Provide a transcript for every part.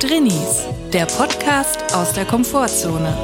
Drinnies, der Podcast aus der Komfortzone.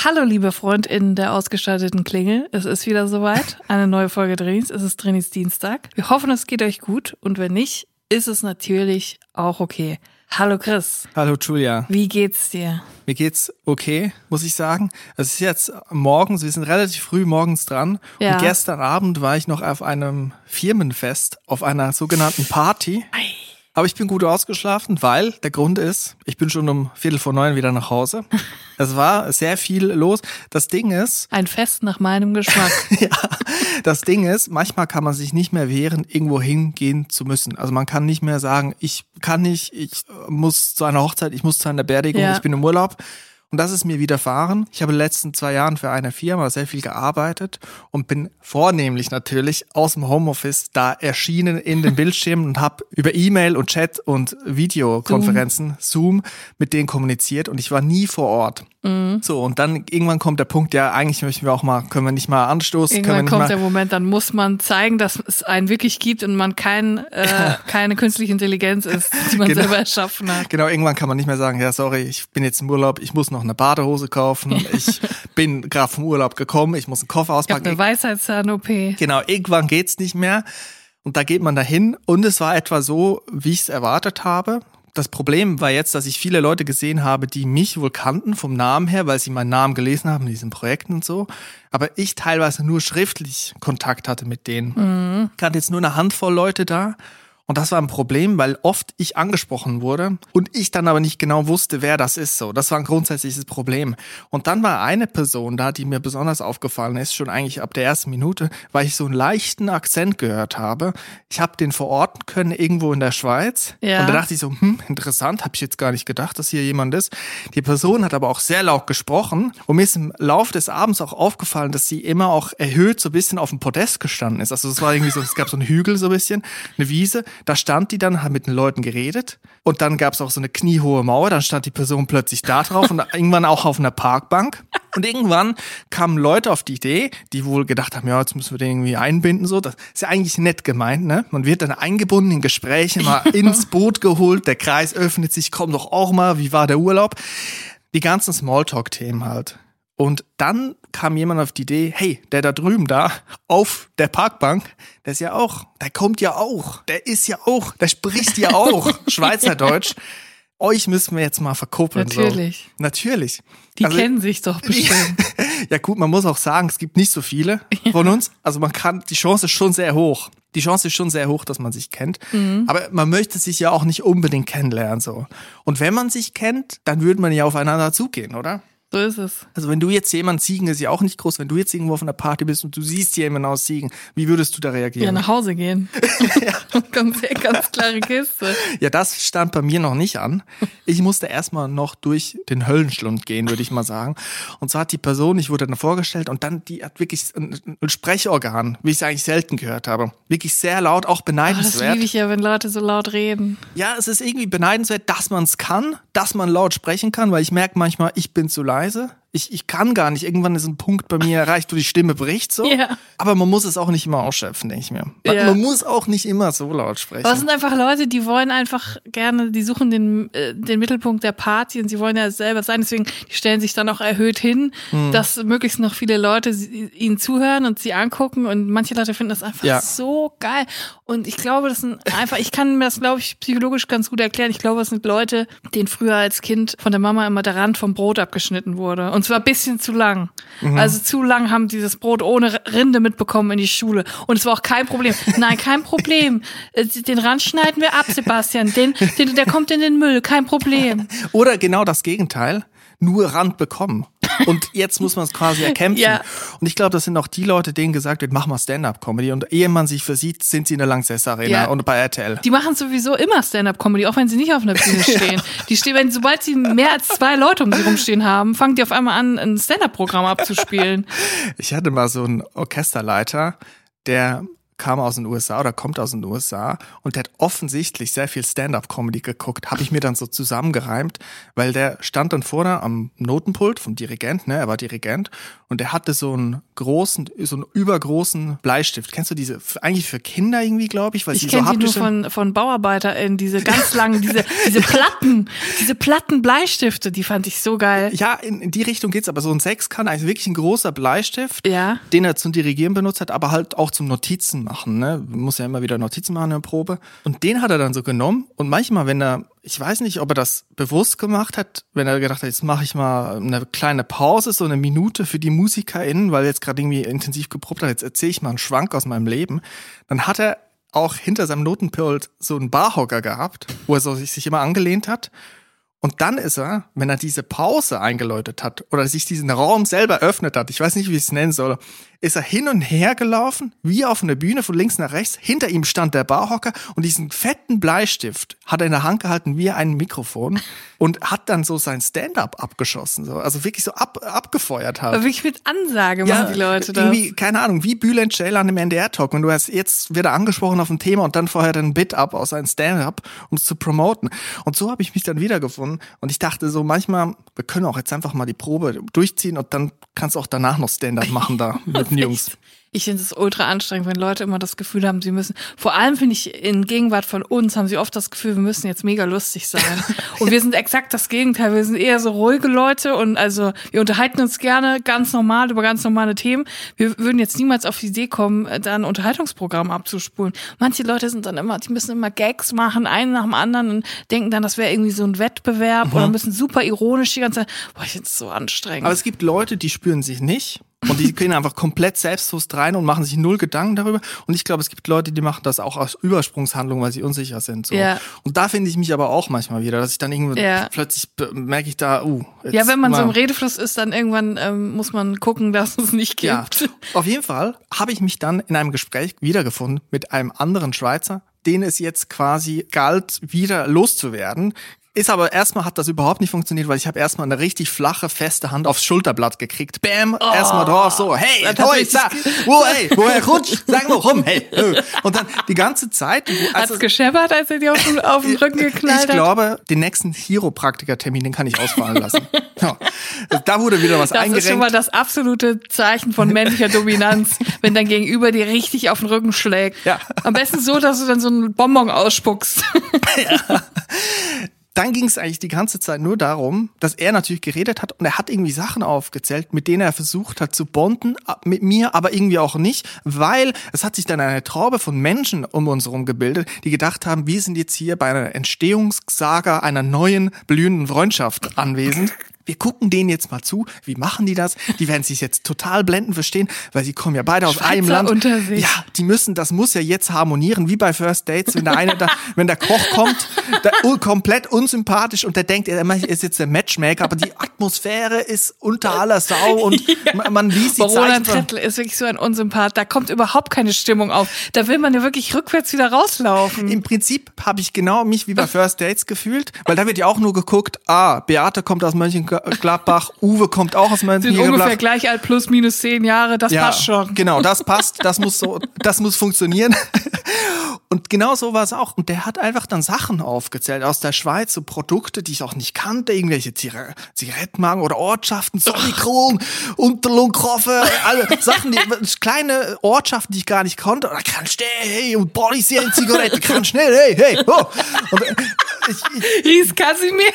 Hallo, liebe FreundInnen der ausgestatteten Klingel. Es ist wieder soweit. Eine neue Folge Drinnies. Es ist Drinnies Dienstag. Wir hoffen, es geht euch gut. Und wenn nicht, ist es natürlich auch okay. Hallo Chris. Hallo Julia. Wie geht's dir? Mir geht's okay, muss ich sagen. Es ist jetzt morgens, wir sind relativ früh morgens dran. Ja. Und gestern Abend war ich noch auf einem Firmenfest, auf einer sogenannten Party. Ei. Aber ich bin gut ausgeschlafen, weil der Grund ist, ich bin schon um Viertel vor neun wieder nach Hause. Es war sehr viel los. Das Ding ist, Ein Fest nach meinem Geschmack. ja, das Ding ist, manchmal kann man sich nicht mehr wehren, irgendwo hingehen zu müssen. Also man kann nicht mehr sagen, ich kann nicht, ich muss zu einer Hochzeit, ich muss zu einer Beerdigung, Ja. ich bin im Urlaub. Und das ist mir widerfahren. Ich habe in den letzten zwei Jahren für eine Firma sehr viel gearbeitet und bin vornehmlich natürlich aus dem Homeoffice da erschienen in den Bildschirmen und habe über E-Mail und Chat und Videokonferenzen, Zoom. mit denen kommuniziert und ich war nie vor Ort. Mhm. So, und dann irgendwann kommt der Punkt, ja, eigentlich möchten wir auch mal, können wir nicht mal anstoßen, können wir Irgendwann kommt der Moment, dann muss man zeigen, dass es einen wirklich gibt und man kein, äh, keine künstliche Intelligenz ist, die man Genau. selber erschaffen hat. Genau, irgendwann kann man nicht mehr sagen, ja, sorry, ich bin jetzt im Urlaub, ich muss noch eine Badehose kaufen, ich bin gerade vom Urlaub gekommen, ich muss einen Koffer Ich habe auspacken. eine Weisheitszahn-OP. Genau, irgendwann geht's nicht mehr. Und da geht man dahin. Und es war etwa so, wie ich es erwartet habe. Das Problem war jetzt, dass ich viele Leute gesehen habe, die mich wohl kannten vom Namen her, weil sie meinen Namen gelesen haben in diesen Projekten und so. Aber ich teilweise nur schriftlich Kontakt hatte mit denen. Ich hatte jetzt nur eine Handvoll Leute da. Und das war ein Problem, weil oft ich angesprochen wurde und ich dann aber nicht genau wusste, wer das ist. So, das war ein grundsätzliches Problem. Und dann war eine Person da, die mir besonders aufgefallen ist, schon eigentlich ab der ersten Minute, weil ich so einen leichten Akzent gehört habe. Ich habe den verorten können irgendwo in der Schweiz. Ja. Und da dachte ich so, hm, interessant, habe ich jetzt gar nicht gedacht, dass hier jemand ist. Die Person hat aber auch sehr laut gesprochen und mir ist im Laufe des Abends auch aufgefallen, dass sie immer auch erhöht so ein bisschen auf dem Podest gestanden ist. Also es war irgendwie so, es gab so einen Hügel so ein bisschen, eine Wiese. Da stand die dann, hat mit den Leuten geredet und dann gab es auch so eine kniehohe Mauer. Dann stand die Person plötzlich da drauf und irgendwann auch auf einer Parkbank. Und irgendwann kamen Leute auf die Idee, die wohl gedacht haben, ja, jetzt müssen wir den irgendwie einbinden. So, das ist ja eigentlich nett gemeint, ne? Man wird dann eingebunden in Gespräche, mal ins Boot geholt, der Kreis öffnet sich, komm doch auch mal, wie war der Urlaub? Die ganzen Smalltalk-Themen halt. Und dann kam jemand auf die Idee, hey, der da drüben da auf der Parkbank, der ist ja auch, der kommt ja auch, der ist ja auch, der spricht ja auch Schweizerdeutsch. Euch müssen wir jetzt mal verkuppeln. Natürlich. So. Natürlich. Die Also- kennen sich doch bestimmt. ja gut, man muss auch sagen, es gibt nicht so viele von uns. Also man kann, die Chance ist schon sehr hoch. Die Chance ist schon sehr hoch, dass man sich kennt. Mhm. Aber man möchte sich ja auch nicht unbedingt kennenlernen so. Und wenn man sich kennt, dann würde man ja aufeinander zugehen, oder? So ist es. Also wenn du jetzt jemand Siegen ist ja auch nicht groß, wenn du jetzt irgendwo auf einer Party bist und du siehst jemanden aus Siegen, wie würdest du da Ja, reagieren? nach Hause gehen. ganz, ganz klare Kiste. Ja, das stand bei mir noch nicht an. Ich musste erstmal noch durch den Höllenschlund gehen, würde ich mal sagen. Und zwar hat die Person, ich wurde dann vorgestellt und dann, die hat wirklich ein, ein Sprechorgan, wie ich es eigentlich selten gehört habe. Wirklich sehr laut, auch Oh, das beneidenswert. liebe ich ja, wenn Leute so laut reden. Ja, es ist irgendwie beneidenswert, dass man es kann, dass man laut sprechen kann, weil ich merke manchmal, ich bin zu leise. Preise ich, ich kann gar nicht. Irgendwann ist ein Punkt bei mir erreicht, wo die Stimme bricht so. Ja. Aber man muss es auch nicht immer ausschöpfen, denke ich mir. Man, Ja. man muss auch nicht immer so laut sprechen. Aber es sind einfach Leute, die wollen einfach gerne, die suchen den, äh, den Mittelpunkt der Party und sie wollen ja selber sein. Deswegen, die stellen sich dann auch erhöht hin, Hm. dass möglichst noch viele Leute sie, ihnen zuhören und sie angucken. Und manche Leute finden das einfach Ja. so geil. Und ich glaube, das sind einfach, ich kann mir das, glaube ich, psychologisch ganz gut erklären. Ich glaube, das sind Leute, denen früher als Kind von der Mama immer der Rand vom Brot abgeschnitten wurde. Und zwar ein bisschen zu lang. Mhm. Also zu lang haben die das Brot ohne Rinde mitbekommen in die Schule. Und es war auch kein Problem. Nein, kein Problem. Äh, Den Rand schneiden wir ab, Sebastian. Den, den, der kommt in den Müll. Kein Problem. Oder genau das Gegenteil, nur Rand bekommen. Und jetzt muss man es quasi erkämpfen. Ja. Und ich glaube, das sind auch die Leute, denen gesagt wird, mach mal Stand-Up-Comedy. Und ehe man sich versieht, sind sie in der Lanxess Arena Ja. und bei RTL. Die machen sowieso immer Stand-up-Comedy, auch wenn sie nicht auf einer Bühne stehen. Die stehen, wenn sobald sie mehr als zwei Leute um sie rumstehen haben, fangen die auf einmal an, ein Stand-up-Programm abzuspielen. Ich hatte mal so einen Orchesterleiter, der kam aus den USA oder kommt aus den USA und der hat offensichtlich sehr viel Stand-up-Comedy geguckt, habe ich mir dann so zusammengereimt, weil der stand dann vorne am Notenpult vom Dirigent, ne, er war Dirigent und der hatte so einen großen, so einen übergroßen Bleistift. Kennst du diese, eigentlich für Kinder irgendwie, glaube ich, weil Ich kenne so die nur von, von BauarbeiterInnen, diese ganz langen, diese, diese Platten, diese Platten Bleistifte, die fand ich so geil. Ja, in, in die Richtung geht's, aber so ein Sechskant, also wirklich ein großer Bleistift, Ja. den er zum Dirigieren benutzt hat, aber halt auch zum Notizen machen. Ne? Muss ja immer wieder Notizen machen in der Probe. Und den hat er dann so genommen. Und manchmal, wenn er, ich weiß nicht, ob er das bewusst gemacht hat, wenn er gedacht hat, jetzt mache ich mal eine kleine Pause, so eine Minute für die MusikerInnen, weil jetzt gerade irgendwie intensiv geprobt hat, jetzt erzähle ich mal einen Schwank aus meinem Leben, dann hat er auch hinter seinem Notenpult so einen Barhocker gehabt, wo er so sich, sich immer angelehnt hat. Und dann ist er, wenn er diese Pause eingeläutet hat oder sich diesen Raum selber öffnet hat, ich weiß nicht, wie ich es nennen soll, ist er hin und her gelaufen, wie auf einer Bühne von links nach rechts. Hinter ihm stand der Barhocker und diesen fetten Bleistift hat er in der Hand gehalten wie ein Mikrofon und hat dann so sein Stand-up abgeschossen, so. also wirklich so ab, abgefeuert halt. Aber wirklich mit Ansage machen die Leute das. Irgendwie, keine Ahnung, wie Bülent Ceylan im NDR-Talk. Und du hast jetzt wieder angesprochen auf ein Thema und dann vorher den Bit ab aus einem Stand-up, um es zu promoten. Und so habe ich mich dann wiedergefunden. Und ich dachte so, manchmal, wir können auch jetzt einfach mal die Probe durchziehen und dann kannst du auch danach noch Stand-up machen da mit den Jungs. Ich finde es ultra anstrengend, wenn Leute immer das Gefühl haben, sie müssen. Vor allem finde ich in Gegenwart von uns haben sie oft das Gefühl, wir müssen jetzt mega lustig sein. und wir sind exakt das Gegenteil. Wir sind eher so ruhige Leute und also wir unterhalten uns gerne ganz normal über ganz normale Themen. Wir würden jetzt niemals auf die Idee kommen, da ein Unterhaltungsprogramm abzuspulen. Manche Leute sind dann immer, die müssen immer Gags machen, einen nach dem anderen und denken dann, das wäre irgendwie so ein Wettbewerb oder müssen super ironisch die ganze Zeit. Boah, ich finde es so anstrengend. Aber es gibt Leute, die spüren sich nicht. Und die gehen einfach komplett selbstbewusst rein und machen sich null Gedanken darüber. Und ich glaube, es gibt Leute, die machen das auch aus Übersprungshandlung, weil sie unsicher sind. So. Ja. Und da finde ich mich aber auch manchmal wieder, dass ich dann irgendwie Ja. plötzlich merke ich da, uh. ja, wenn man so im Redefluss ist, dann irgendwann ähm, muss man gucken, dass es nicht gibt. Ja, auf jeden Fall habe ich mich dann in einem Gespräch wiedergefunden mit einem anderen Schweizer, den es jetzt quasi galt, wieder loszuwerden. Ist aber erstmal hat das überhaupt nicht funktioniert, weil ich habe erstmal eine richtig flache, feste Hand aufs Schulterblatt gekriegt. Bam, erstmal drauf, so, hey, das hoi, richtig sa, wo, hey, woher rutscht? Sag mal rum, hey. Und dann die ganze Zeit, Hat's gescheppert, als er dir auf den, auf den Rücken geknallt ich hat? glaube, den nächsten Chiropraktiker-Termin, den kann ich ausfallen lassen. Ja. Da wurde wieder was Das eingerenkt. ist schon mal das absolute Zeichen von männlicher Dominanz, wenn dein Gegenüber dir richtig auf den Rücken schlägt. Ja. Am besten so, dass du dann so einen Bonbon ausspuckst. Dann ging es eigentlich die ganze Zeit nur darum, dass er natürlich geredet hat und er hat irgendwie Sachen aufgezählt, mit denen er versucht hat zu bonden, mit mir, aber irgendwie auch nicht, weil es hat sich dann eine Traube von Menschen um uns herum gebildet, die gedacht haben, wir sind jetzt hier bei einer Entstehungssaga einer neuen blühenden Freundschaft anwesend. Wir gucken denen jetzt mal zu. Wie machen die das? Die werden sich jetzt total blenden verstehen, weil sie kommen ja beide aus Schweizer einem Land. unter sich. Ja, die müssen, das muss ja jetzt harmonieren, wie bei First Dates, wenn der eine da, wenn der Koch kommt, der komplett unsympathisch und der denkt, er ist jetzt der Matchmaker, aber die Atmosphäre ist unter aller Sau und man, man liest die Roland Trettl ist wirklich so ein Unsympath. Da kommt überhaupt keine Stimmung auf. Da will man ja wirklich rückwärts wieder rauslaufen. im Prinzip habe ich genau mich wie bei First Dates gefühlt, weil da wird ja auch nur geguckt, ah, Beate kommt aus Mönchengladbach, Uwe kommt auch aus Sind ungefähr Mönchengladbach. gleich alt, plus minus zehn Jahre. Das passt schon. Genau, das passt, das muss so, das muss funktionieren. Und genau so war es auch. Und der hat einfach dann Sachen aufgezählt aus der Schweiz, so Produkte, die ich auch nicht kannte, irgendwelche Zire- Zigarettenmarken oder Ortschaften, Sonnikron, Unterlungkroffe, alle Sachen, die, kleine Ortschaften, die ich gar nicht konnte. Oder kann schnell, hey, und Boris hier in Zigarette, kann schnell, hey, hey, oh. Und äh, ich, ich, Ries Kasimir.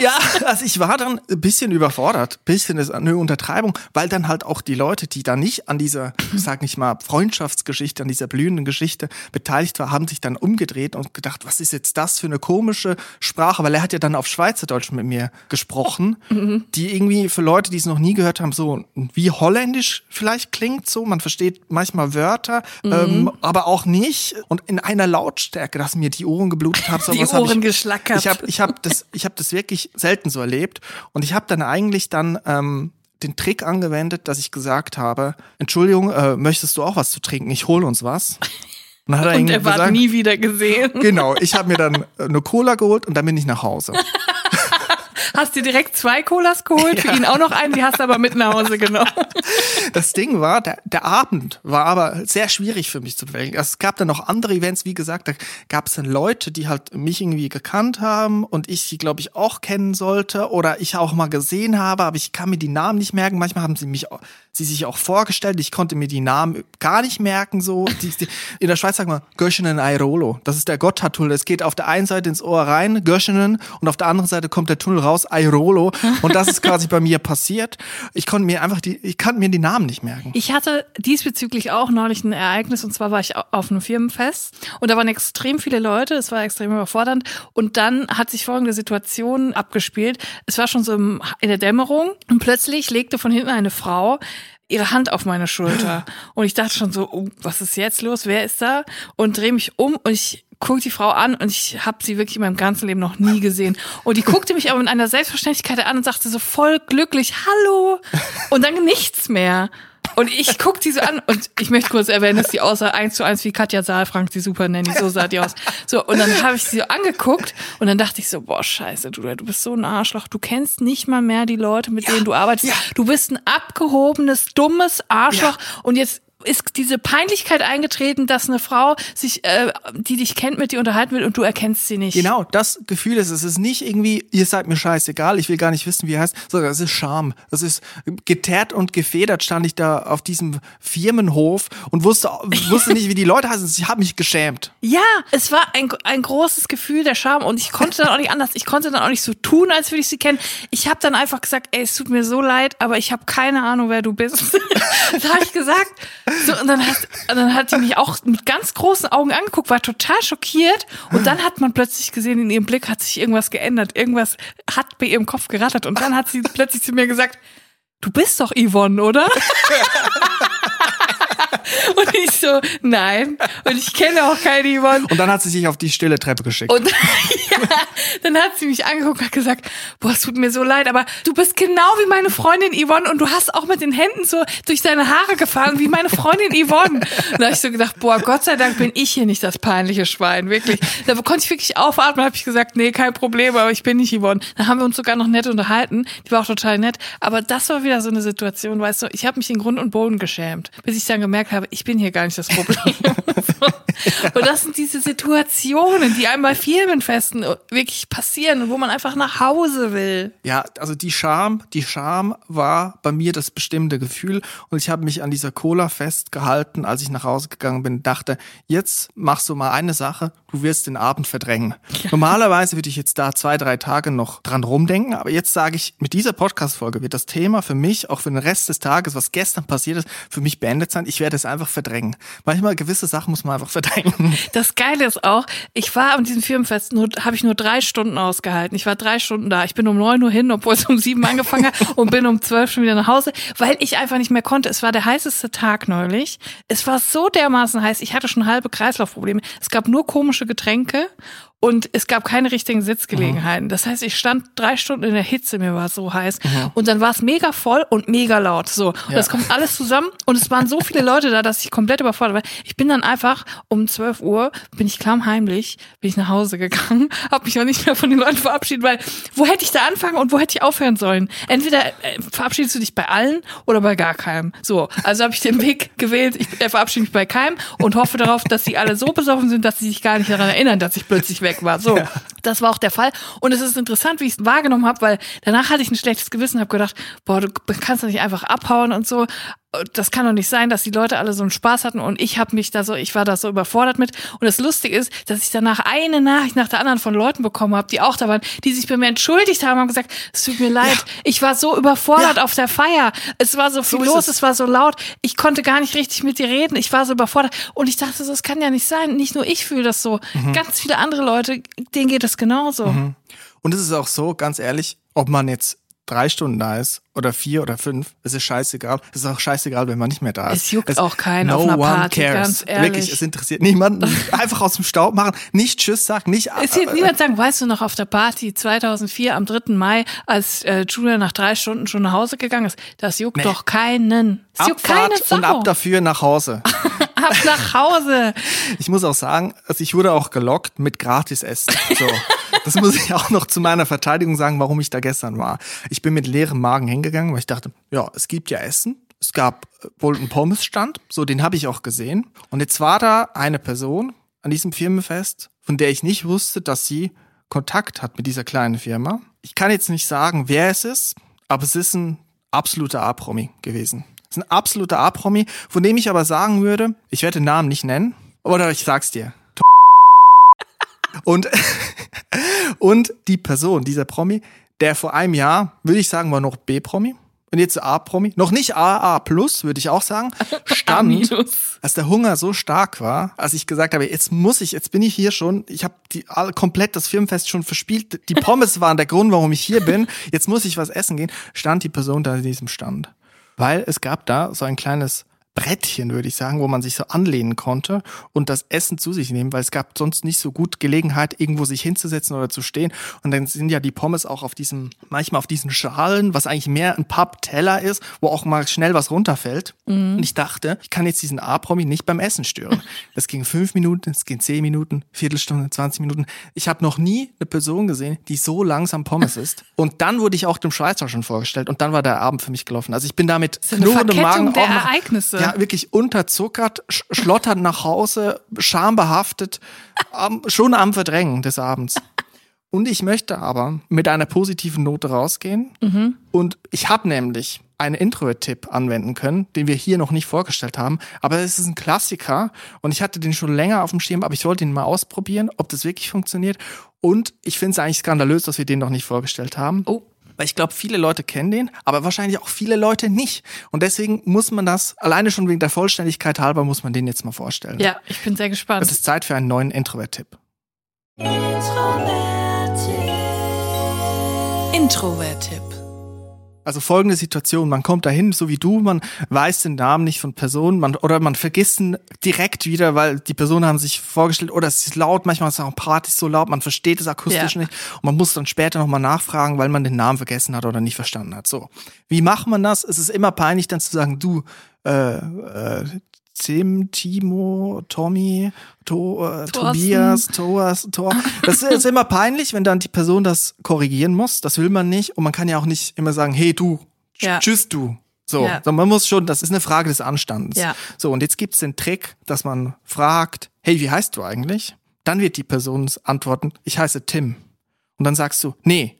ja, also ich war dann ein bisschen überfordert, bisschen ist eine Untertreibung, weil dann halt auch die Leute, die da nicht an dieser, ich sag nicht mal, Freundschaftsgeschichte, an dieser blühenden Geschichte beteiligt war, haben sich dann umgedreht und gedacht, was ist jetzt das für eine komische Sprache, weil er hat ja dann auf Schweizerdeutsch mit mir gesprochen, die irgendwie für Leute, die es noch nie gehört haben, so wie holländisch vielleicht klingt so, man versteht manchmal Wörter, ähm, aber auch nicht und in einer Lautstärke, dass mir die Ohren geblutet haben, so Die was hab Ohren ich, geschlackert. Ich habe ich hab das, ich hab das wirklich selten so erlebt. Und ich habe dann eigentlich dann ähm, den Trick angewendet, dass ich gesagt habe, Entschuldigung, äh, möchtest du auch was zu trinken? Ich hole uns was. Und hat er Und er war gesagt, nie wieder gesehen. genau, ich habe mir dann äh, eine Cola geholt und dann bin ich nach Hause. Hast dir direkt zwei Colas geholt, für ihn auch noch einen, die hast du aber mit nach Hause genommen. Das Ding war, der, der Abend war aber sehr schwierig für mich zu bewältigen. Also es gab dann noch andere Events, wie gesagt, da gab es dann Leute, die halt mich irgendwie gekannt haben und ich sie, glaube ich, auch kennen sollte oder ich auch mal gesehen habe, aber ich kann mir die Namen nicht merken. Manchmal haben sie mich sie sich auch vorgestellt, ich konnte mir die Namen gar nicht merken. So in der Schweiz sagt man Göschenen Airolo. Das ist der Gotthardtunnel. Es geht auf der einen Seite ins Ohr rein, Göschenen, und auf der anderen Seite kommt der Tunnel raus, Airolo. Und das ist quasi bei mir passiert. Ich konnte mir einfach die, ich kann mir die Namen nicht merken. Ich hatte diesbezüglich auch neulich ein Ereignis und zwar war ich auf einem Firmenfest und da waren extrem viele Leute, es war extrem überfordernd und dann hat sich folgende Situation abgespielt. Es war schon so in der Dämmerung und plötzlich legte von hinten eine Frau ihre Hand auf meine Schulter und ich dachte schon so, oh, was ist jetzt los? Wer ist da? Und drehe mich um und ich guck die Frau an und ich habe sie wirklich in meinem ganzen Leben noch nie gesehen. Und die guckte mich aber mit einer Selbstverständlichkeit an und sagte so voll glücklich, hallo. Und dann nichts mehr. Und ich guck die so an und ich möchte kurz erwähnen, dass die aussah eins zu eins wie Katja Saalfrank, die Super Nanny, so sah die aus. So, und dann habe ich sie so angeguckt und dann dachte ich so, boah, scheiße, du, du bist so ein Arschloch, du kennst nicht mal mehr die Leute, mit Ja, denen du arbeitest. ja. Du bist ein abgehobenes, dummes Arschloch und jetzt ist diese Peinlichkeit eingetreten, dass eine Frau sich, äh, die dich kennt, mit dir unterhalten will und du erkennst sie nicht. Genau, das Gefühl ist, es ist nicht irgendwie, ihr seid mir scheißegal, ich will gar nicht wissen, wie er heißt, sondern es ist Scham. Das ist geteert und gefedert stand ich da auf diesem Firmenhof und wusste, wusste nicht, wie die Leute heißen. Ich habe mich geschämt. Ja, es war ein, ein großes Gefühl der Scham und ich konnte dann auch nicht anders. Ich konnte dann auch nicht so tun, als würde ich sie kennen. Ich habe dann einfach gesagt, ey, es tut mir so leid, aber ich habe keine Ahnung, wer du bist. das habe ich gesagt. So, und dann hat, dann hat die mich auch mit ganz großen Augen angeguckt, war total schockiert. Und dann hat man plötzlich gesehen, in ihrem Blick hat sich irgendwas geändert. Irgendwas hat bei ihrem Kopf gerattert. Und dann hat sie plötzlich zu mir gesagt, du bist doch Yvonne, oder? Und ich so, nein. Und ich kenne auch keine Yvonne. Und dann hat sie sich auf die stille Treppe geschickt. Und ja, dann hat sie mich angeguckt und hat gesagt, boah, es tut mir so leid, aber du bist genau wie meine Freundin Yvonne und du hast auch mit den Händen so durch deine Haare gefahren, wie meine Freundin Yvonne. Und da habe ich so gedacht, boah, Gott sei Dank bin ich hier nicht das peinliche Schwein, wirklich. Da konnte ich wirklich aufatmen, habe ich gesagt, nee, kein Problem, aber ich bin nicht Yvonne. Dann haben wir uns sogar noch nett unterhalten, die war auch total nett, aber das war wieder so eine Situation, weißt du, ich habe mich in Grund und Boden geschämt, bis ich dann gemerkt habe, ich bin hier gar nicht das Problem. Und das sind diese Situationen, die einem bei Firmenfesten wirklich passieren wo man einfach nach Hause will. Ja, also die Scham, die Scham war bei mir das bestimmte Gefühl und ich habe mich an dieser Cola festgehalten, als ich nach Hause gegangen bin, dachte, jetzt machst du mal eine Sache, du wirst den Abend verdrängen. Normalerweise würde ich jetzt da zwei, drei Tage noch dran rumdenken, aber jetzt sage ich, mit dieser Podcast-Folge wird das Thema für mich, auch für den Rest des Tages, was gestern passiert ist, für mich beendet sein. Ich werde es einfach verdrängen. Manchmal gewisse Sachen muss man einfach verdrängen. Das Geile ist auch, ich war an diesem Firmenfest, nur habe ich nur drei Stunden ausgehalten. Ich war drei Stunden da. Ich bin um neun Uhr hin, obwohl es um sieben angefangen hat und bin um zwölf schon wieder nach Hause, weil ich einfach nicht mehr konnte. Es war der heißeste Tag neulich. Es war so dermaßen heiß. Ich hatte schon halbe Kreislaufprobleme. Es gab nur komische Getränke. Und es gab keine richtigen Sitzgelegenheiten. Das heißt, ich stand drei Stunden in der Hitze, mir war es so heiß. Und dann war es mega voll und mega laut. So, und Ja. das kommt alles zusammen. Und es waren so viele Leute da, dass ich komplett überfordert war. Ich bin dann einfach um 12 Uhr, bin ich klammheimlich, bin ich nach Hause gegangen, habe mich auch nicht mehr von den Leuten verabschiedet, weil wo hätte ich da anfangen und wo hätte ich aufhören sollen? Entweder äh, verabschiedest du dich bei allen oder bei gar keinem. So, also habe ich den Weg gewählt, ich äh, verabschiede mich bei keinem und hoffe darauf, dass sie alle so besoffen sind, dass sie sich gar nicht daran erinnern, dass ich plötzlich weg war. So, das war auch der Fall. Und es ist interessant, wie ich es wahrgenommen habe, weil danach hatte ich ein schlechtes Gewissen, habe gedacht, boah, du kannst doch nicht einfach abhauen und so. Das kann doch nicht sein, dass die Leute alle so einen Spaß hatten und ich habe mich da so, ich war da so überfordert mit. Und das Lustige ist, dass ich danach eine Nachricht nach der anderen von Leuten bekommen habe, die auch da waren, die sich bei mir entschuldigt haben und gesagt, es tut mir leid, ich war so überfordert Ja. auf der Feier. Es war so viel ist los, es. es war so laut, ich konnte gar nicht richtig mit dir reden, ich war so überfordert. Und ich dachte, so, das kann ja nicht sein. Nicht nur ich fühle das so. Mhm. Ganz viele andere Leute, denen geht es genauso. Und es ist auch so, ganz ehrlich, ob man jetzt drei Stunden da ist oder vier oder fünf, es ist scheißegal. Es ist auch scheißegal, wenn man nicht mehr da ist. Es juckt auch keinen auf einer Party, ganz ehrlich. Wirklich, es interessiert niemanden. Einfach aus dem Staub machen, nicht Tschüss sagen, nicht Es wird niemand sagen, weißt du noch auf der Party 2004 am 3. Mai, als äh, Julia nach drei Stunden schon nach Hause gegangen ist, das juckt Nee. doch keinen. Es juckt keine Sau. und ab dafür nach Hause. ab nach Hause. Ich muss auch sagen, also ich wurde auch gelockt mit Gratisessen. So. Das muss ich auch noch zu meiner Verteidigung sagen, warum ich da gestern war. Ich bin mit leerem Magen hingegangen, weil ich dachte, ja, es gibt ja Essen. Es gab äh, wohl einen Pommesstand, so den habe ich auch gesehen. Und jetzt war da eine Person an diesem Firmenfest, von der ich nicht wusste, dass sie Kontakt hat mit dieser kleinen Firma. Ich kann jetzt nicht sagen, wer es ist, aber es ist ein absoluter A-Promi gewesen. Es ist ein absoluter A-Promi, von dem ich aber sagen würde, ich werde den Namen nicht nennen, oder ich sag's dir. Und, und die Person, dieser Promi, der vor einem Jahr, würde ich sagen, war noch B-Promi und jetzt A-Promi, noch nicht AA plus, würde ich auch sagen, stand, als der Hunger so stark war, als ich gesagt habe, jetzt muss ich, jetzt bin ich hier schon, ich habe die komplett das Firmenfest schon verspielt, die Pommes waren der Grund, warum ich hier bin, jetzt muss ich was essen gehen, stand die Person da in diesem Stand. Weil es gab da so ein kleines Brettchen, würde ich sagen, wo man sich so anlehnen konnte und das Essen zu sich nehmen, weil es gab sonst nicht so gut Gelegenheit, irgendwo sich hinzusetzen oder zu stehen. Und dann sind ja die Pommes auch auf diesem, manchmal auf diesen Schalen, was eigentlich mehr ein Pappteller ist, wo auch mal schnell was runterfällt. Mhm. Und ich dachte, ich kann jetzt diesen A-Promi nicht beim Essen stören. Das ging fünf Minuten, es ging zehn Minuten, Viertelstunde, 20 Minuten. Ich habe noch nie eine Person gesehen, die so langsam Pommes ist. Und dann wurde ich auch dem Schweizer schon vorgestellt und dann war der Abend für mich gelaufen. Also ich bin damit knurrendem Magen der auch noch, Ereignisse. Ja, ja, wirklich unterzuckert, sch schlottert nach Hause, schambehaftet, ähm, schon am Verdrängen des Abends. Und ich möchte aber mit einer positiven Note rausgehen. Mhm. Und ich habe nämlich einen Intro-Tipp anwenden können, den wir hier noch nicht vorgestellt haben. Aber es ist ein Klassiker und ich hatte den schon länger auf dem Schirm, aber ich wollte ihn mal ausprobieren, ob das wirklich funktioniert. Und ich finde es eigentlich skandalös, dass wir den noch nicht vorgestellt haben. Oh weil ich glaube, viele Leute kennen den, aber wahrscheinlich auch viele Leute nicht. Und deswegen muss man das, alleine schon wegen der Vollständigkeit halber, muss man den jetzt mal vorstellen. Ja, ich bin sehr gespannt. Es ist Zeit für einen neuen Introvert-Tipp. Introvert-Tipp. Introvert-Tipp. Also folgende Situation, man kommt dahin, so wie du, man weiß den Namen nicht von Personen, man, oder man vergisst ihn direkt wieder, weil die Personen haben sich vorgestellt, oder es ist laut, manchmal ist auch Party so laut, man versteht es akustisch ja. nicht und man muss dann später nochmal nachfragen, weil man den Namen vergessen hat oder nicht verstanden hat. So, wie macht man das? Es ist immer peinlich, dann zu sagen, du, äh, äh, Tim, Timo, Tommy, to, äh, Tobias, Thoas, Thor. Das ist immer peinlich, wenn dann die Person das korrigieren muss. Das will man nicht. Und man kann ja auch nicht immer sagen, hey du, ja. tschüss du. So, ja. so, man muss schon, das ist eine Frage des Anstands. Ja. So, und jetzt gibt's den Trick, dass man fragt, hey, wie heißt du eigentlich? Dann wird die Person antworten, ich heiße Tim. Und dann sagst du, nee,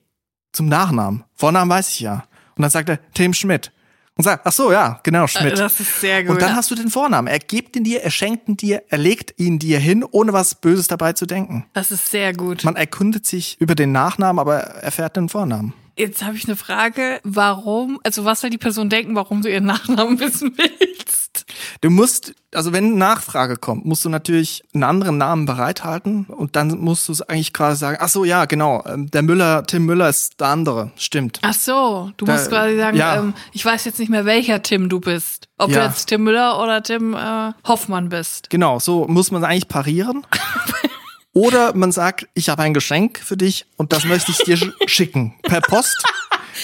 zum Nachnamen. Vornamen weiß ich ja. Und dann sagt er, Tim Schmidt und sagt, ach so, ja, genau, äh, Schmidt. Das ist sehr gut. Und dann hast du den Vornamen. Er gibt ihn dir, er schenkt ihn dir, er legt ihn dir hin, ohne was Böses dabei zu denken. Das ist sehr gut. Man erkundet sich über den Nachnamen, aber erfährt den Vornamen. Jetzt habe ich eine Frage. Warum, also was soll die Person denken, warum du ihren Nachnamen wissen willst? Du musst, also wenn eine Nachfrage kommt, musst du natürlich einen anderen Namen bereithalten und dann musst du es eigentlich gerade sagen, ach so, ja, genau, ähm, der Müller, Tim Müller ist der andere, stimmt. Ach so, du da, musst quasi sagen, ja. ähm, ich weiß jetzt nicht mehr, welcher Tim du bist. Ob ja. du jetzt Tim Müller oder Tim äh, Hoffmann bist. Genau, so muss man eigentlich parieren. Oder man sagt, ich habe ein Geschenk für dich und das möchte ich dir schicken. Per Post.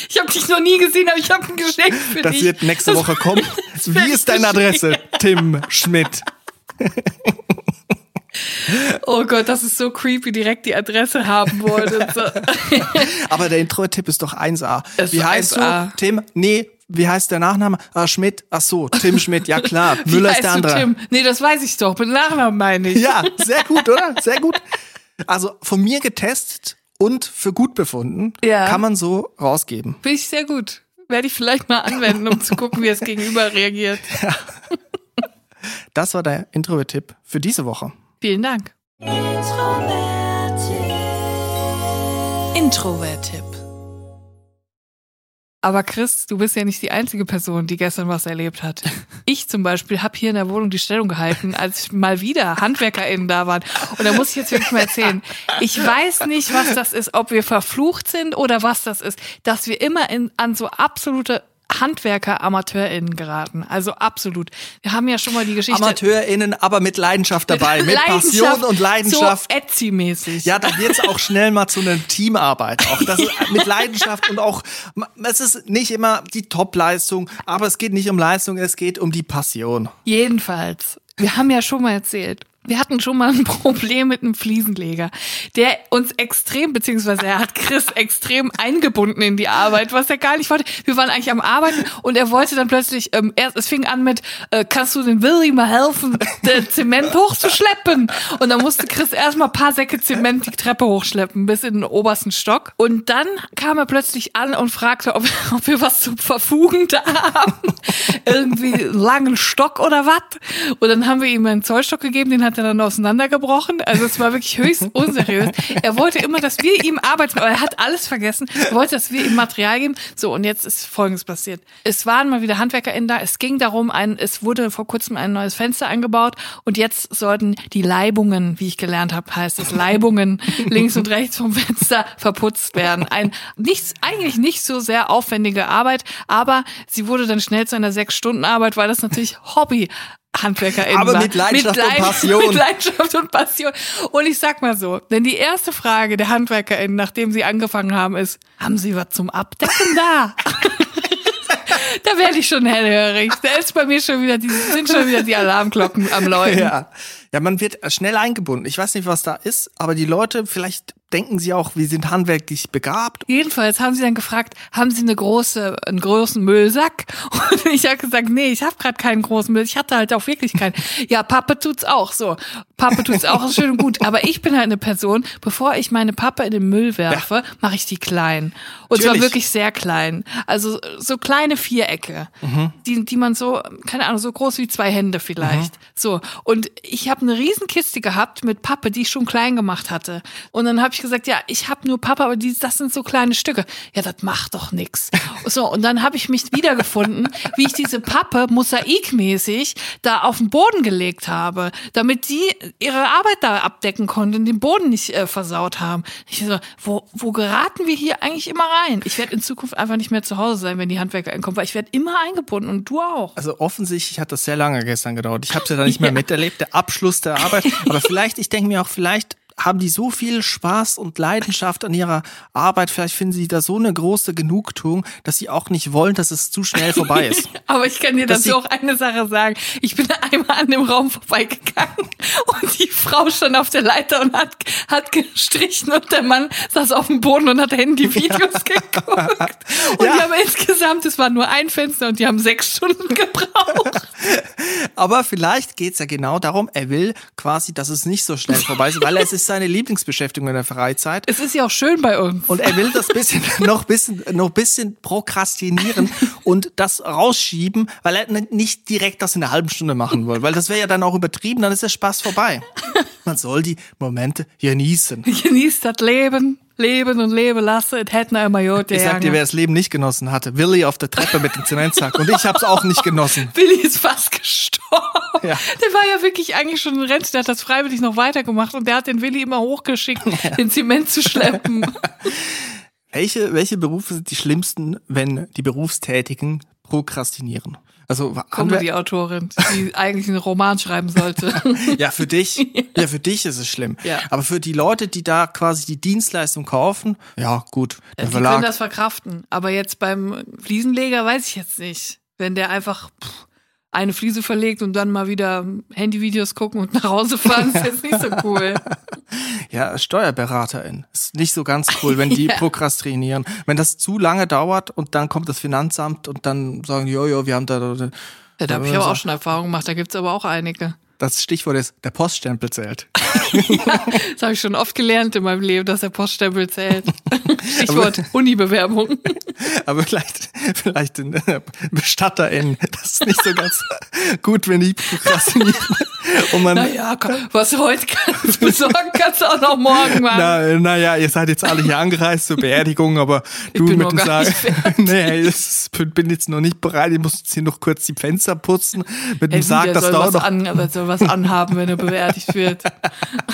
Ich habe dich noch nie gesehen, aber ich habe ein Geschenk für das dich. Das wird nächste Woche kommen. Wie ist deine Adresse? Tim Schmidt. Oh Gott, das ist so creepy, direkt die Adresse haben wollte. Aber der Intro-Tipp ist doch 1A. Wie heißt 1A. du? Tim? Nee, wie heißt der Nachname? Ah, Schmidt. Ach so, Tim Schmidt. Ja klar, Müller ist der andere. Tim? Nee, das weiß ich doch. Mit Nachnamen meine ich. Ja, sehr gut, oder? Sehr gut. Also von mir getestet und für gut befunden, ja. kann man so rausgeben. Bin ich sehr gut. Werde ich vielleicht mal anwenden, um zu gucken, wie es gegenüber reagiert. Ja. Das war der Intro-Tipp für diese Woche. Vielen Dank. Introvert-Tipp. Introvert-Tipp. Aber Chris, du bist ja nicht die einzige Person, die gestern was erlebt hat. Ich zum Beispiel habe hier in der Wohnung die Stellung gehalten, als mal wieder HandwerkerInnen da waren. Und da muss ich jetzt wirklich mal erzählen. Ich weiß nicht, was das ist, ob wir verflucht sind oder was das ist, dass wir immer in, an so absolute Handwerker, AmateurInnen geraten. Also absolut. Wir haben ja schon mal die Geschichte. AmateurInnen, aber mit Leidenschaft dabei. Mit, mit Passion und Leidenschaft. So Etsy-mäßig. Ja, da wird's auch schnell mal zu einer Teamarbeit. Auch das ist mit Leidenschaft und auch, es ist nicht immer die Top-Leistung, aber es geht nicht um Leistung, es geht um die Passion. Jedenfalls. Wir haben ja schon mal erzählt, Wir hatten schon mal ein Problem mit einem Fliesenleger, der uns extrem, beziehungsweise er hat Chris extrem eingebunden in die Arbeit, was er gar nicht wollte. Wir waren eigentlich am Arbeiten und er wollte dann plötzlich, ähm, erst, es fing an mit, äh, kannst du den Willi mal helfen, den Zement hochzuschleppen? Und dann musste Chris erstmal paar Säcke Zement die Treppe hochschleppen, bis in den obersten Stock. Und dann kam er plötzlich an und fragte, ob, ob wir was zum Verfugen da haben. Irgendwie langen Stock oder was? Und dann haben wir ihm einen Zollstock gegeben, den hat er dann auseinandergebrochen. Also es war wirklich höchst unseriös. Er wollte immer, dass wir ihm Arbeitsmaterial, er hat alles vergessen, er wollte, dass wir ihm Material geben. So, und jetzt ist Folgendes passiert. Es waren mal wieder HandwerkerInnen da. Es ging darum, ein, es wurde vor kurzem ein neues Fenster eingebaut und jetzt sollten die Leibungen, wie ich gelernt habe, heißt es Leibungen links und rechts vom Fenster verputzt werden. Ein nichts, eigentlich nicht so sehr aufwendige Arbeit, aber sie wurde dann schnell zu einer Sechs-Stunden-Arbeit, weil das natürlich Hobby HandwerkerInnen Aber war. mit Leidenschaft und Leid- Passion. Mit Leidenschaft und Passion. Und ich sag mal so, denn die erste Frage der HandwerkerInnen, nachdem sie angefangen haben, ist, haben sie was zum Abdecken da? da werde ich schon hellhörig. Da ist bei mir schon wieder, die sind schon wieder die Alarmglocken am Läuten. Ja. Ja, man wird schnell eingebunden. Ich weiß nicht, was da ist, aber die Leute, vielleicht denken sie auch, wir sind handwerklich begabt. Jedenfalls haben sie dann gefragt, haben sie eine große, einen großen Müllsack? Und ich habe gesagt, nee, ich habe gerade keinen großen Müll. Ich hatte halt auch wirklich keinen. Ja, Pappe tut's auch so. Pappe tut's auch, ist schön und gut. Aber ich bin halt eine Person, bevor ich meine Pappe in den Müll werfe, mache ich die klein. Und zwar Natürlich. wirklich sehr klein. Also so kleine Vierecke, die, die man so, keine Ahnung, so groß wie zwei Hände vielleicht. So. Und ich habe eine Riesenkiste gehabt mit Pappe, die ich schon klein gemacht hatte. Und dann habe ich gesagt, ja, ich habe nur Pappe, aber die, das sind so kleine Stücke. Ja, das macht doch nix. So, und dann habe ich mich wiedergefunden, wie ich diese Pappe mosaikmäßig da auf den Boden gelegt habe, damit die ihre Arbeit da abdecken konnten und den Boden nicht äh, versaut haben. Ich so, wo, wo geraten wir hier eigentlich immer rein? Ich werde in Zukunft einfach nicht mehr zu Hause sein, wenn die Handwerker einkommen, weil ich werde immer eingebunden und du auch. Also offensichtlich hat das sehr lange gestern gedauert. Ich habe es ja da nicht mehr miterlebt, der Abschluss der Arbeit. Aber vielleicht, ich denke mir auch, vielleicht haben die so viel Spaß und Leidenschaft an ihrer Arbeit, vielleicht finden sie da so eine große Genugtuung, dass sie auch nicht wollen, dass es zu schnell vorbei ist. Aber ich kann dir Dass dazu auch eine Sache sagen. Ich bin einmal an dem Raum vorbeigegangen und die Frau stand auf der Leiter und hat, hat gestrichen und der Mann saß auf dem Boden und hat Handyvideos geguckt. Und Ja. die haben insgesamt, es war nur ein Fenster und die haben sechs Stunden gebraucht. Aber vielleicht geht's ja genau darum, er will quasi, dass es nicht so schnell vorbei ist, weil es ist seine Lieblingsbeschäftigung in der Freizeit. Es ist ja auch schön bei uns. Und er will das bisschen noch bisschen noch bisschen prokrastinieren und das rausschieben, weil er nicht direkt das in einer halben Stunde machen will, weil das wäre ja dann auch übertrieben, dann ist der Spaß vorbei. Man soll die Momente genießen. Genießt das Leben, leben und leben lassen. Es hätte noch immer gut Ich sag dir, wer das Leben nicht genossen hatte, Willi auf der Treppe mit dem Zementsack und ich hab's auch nicht genossen. Willi ist fast gestorben. Ja. Der war ja wirklich eigentlich schon in Rente, der hat das freiwillig noch weitergemacht und der hat den Willi immer hochgeschickt, den Zement zu schleppen. Welche, welche Berufe sind die schlimmsten, wenn die Berufstätigen prokrastinieren? Also haben wir, Comedy-Autorin, die eigentlich einen Roman schreiben sollte. ja für dich, ja für dich ist es schlimm. Ja. Aber für die Leute, die da quasi die Dienstleistung kaufen, ja gut, der Die können Verlag. das verkraften. Aber jetzt beim Fliesenleger weiß ich jetzt nicht. Wenn der einfach pff, eine Fliese verlegt und dann mal wieder Handyvideos gucken und nach Hause fahren, ist jetzt nicht so cool. Ja, Steuerberaterin. Ist nicht so ganz cool, wenn die Ja. prokrastinieren. Wenn das zu lange dauert und dann kommt das Finanzamt und dann sagen, jo, jo, wir haben da, da Ja, da habe ich aber auch schon Erfahrung gemacht, da gibt's aber auch einige. Das Stichwort ist, der Poststempel zählt. Das habe ich schon oft gelernt in meinem Leben, dass der Poststempel zählt. Stichwort Uni-Bewerbung. Aber vielleicht, vielleicht in äh, BestatterInnen, das ist nicht so ganz gut, wenn die prokrastinieren. Und man, Naja, was heute kannst besorgen, kannst du auch noch morgen machen. na, naja, ihr seid jetzt alle hier angereist zur Beerdigung, aber du nicht fertig. nee, ich bin jetzt noch nicht bereit, ich muss jetzt hier noch kurz die Fenster putzen mit dem Ey, Sarg, der das dauert noch. an, aber soll was anhaben, wenn er beerdigt wird.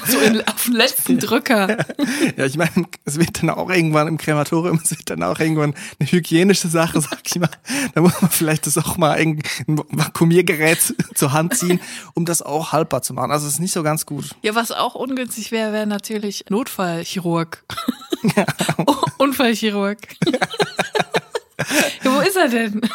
So in, auf den letzten Drücker. Ja, ich meine, es wird dann auch irgendwann im Krematorium, es wird dann auch irgendwann eine hygienische Sache, sag ich mal. Da muss man vielleicht das auch mal ein Vakuumiergerät zur Hand ziehen, um das auch haltbar zu machen. Also es ist nicht so ganz gut. Ja, was auch ungünstig wäre, wäre natürlich Notfallchirurg. Unfallchirurg. Ja, wo ist er denn?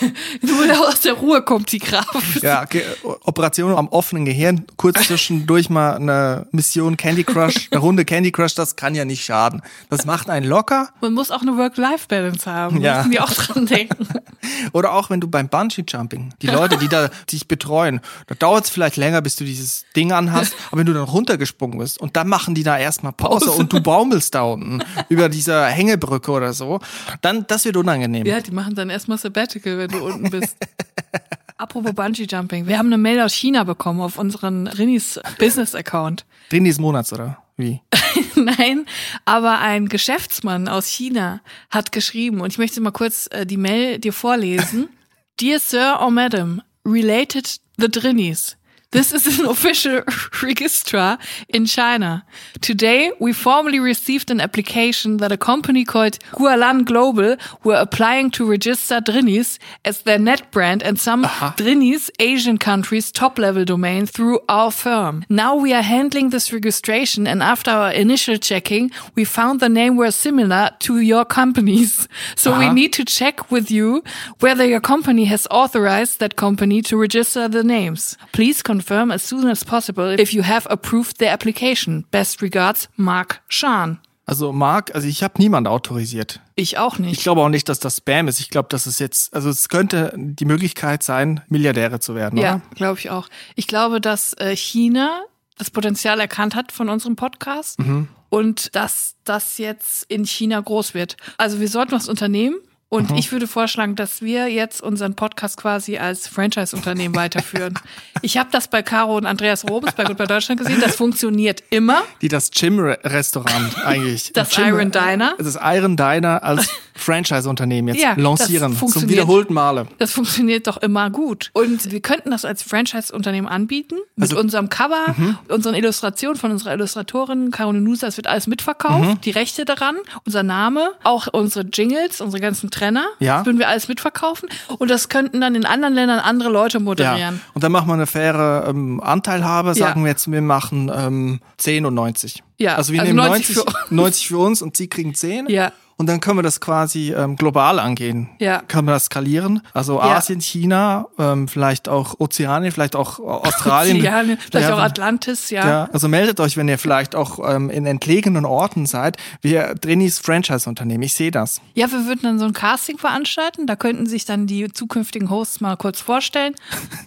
Nur da aus der Ruhe kommt die Graf. Ja, Ge Operation am offenen Gehirn, kurz zwischendurch mal eine Mission Candy Crush, eine Runde Candy Crush, das kann ja nicht schaden. Das macht einen locker. Man muss auch eine Work-Life-Balance haben. Ja. Müssen die auch dran denken. Oder auch wenn du beim Bungee-Jumping, die Leute, die da dich betreuen, da dauert es vielleicht länger, bis du dieses Ding anhast, aber wenn du dann runtergesprungen bist und dann machen die da erstmal Pause, Pause. und du baumelst da unten über dieser Hängebrücke oder so, dann das wird unangenehm. Ja, die machen dann erstmal Sabbatical, wenn du unten bist. Apropos Bungee Jumping. Wir haben eine Mail aus China bekommen auf unseren Rinis Business Account. Drin des Monats, oder? Wie? Nein, aber ein Geschäftsmann aus China hat geschrieben und ich möchte mal kurz äh, die Mail dir vorlesen. Dear Sir or Madam, related the Drinnies. This is an official registrar in China. Today, we formally received an application that a company called Gualan Global were applying to register Drinis as their net brand and some Drinis Asian countries top level domain through our firm. Now we are handling this registration and after our initial checking, we found the name were similar to your companies. So we need to check with you whether your company has authorized that company to register the names. Please confirm as soon as possible if you have approved the application. Best regards, Mark Schan. Also Marc, also ich habe niemand autorisiert. Ich auch Ich nicht. glaube auch nicht, dass das Spam ist. Ich glaube, dass es jetzt, also es könnte die Möglichkeit sein, Milliardäre zu werden. Ja, glaube ich auch. Ich glaube, dass äh, China das Potenzial erkannt hat von unserem Podcast Mhm. und dass das jetzt in China groß wird. Also wir sollten was unternehmen. Mhm. Und ich würde vorschlagen, dass wir jetzt unseren Podcast quasi als Franchise-Unternehmen weiterführen. Ich habe das bei Caro und Andreas Robens bei Gut bei Deutschland gesehen. Das funktioniert immer. Die das Gym-Restaurant eigentlich. Das Gym- Iron Diner. Das Iron Diner als Franchise-Unternehmen jetzt Ja, das lancieren. Zum wiederholten Male. Das funktioniert doch immer gut. Und wir könnten das als Franchise-Unternehmen anbieten. Mit Also- unserem Cover, unseren Illustrationen von unserer Illustratorin Caroline Nusa. Das wird alles mitverkauft. Mhm. Die Rechte daran, unser Name, auch unsere Jingles, unsere ganzen Trenner. Ja. Das würden wir alles mitverkaufen. Und das könnten dann in anderen Ländern andere Leute Ja. moderieren. Und dann machen wir eine faire ähm, Anteilhabe. Sagen Ja. wir jetzt, wir machen ähm, 10 und 90. Ja, Also wir also nehmen 90 90, für 90 für uns und sie kriegen 10. Ja. Und dann können wir das quasi ähm, global angehen. Ja. Können wir das skalieren? Also Ja. Asien, China, ähm, vielleicht auch Ozeanien, vielleicht auch Australien. Ozeane, vielleicht Ja, auch Atlantis, ja. Ja, also meldet euch, wenn ihr vielleicht auch ähm, in entlegenen Orten seid. Wir Drinis Franchise-Unternehmen. Ich sehe das. Ja, wir würden dann so ein Casting veranstalten. Da könnten sich dann die zukünftigen Hosts mal kurz vorstellen.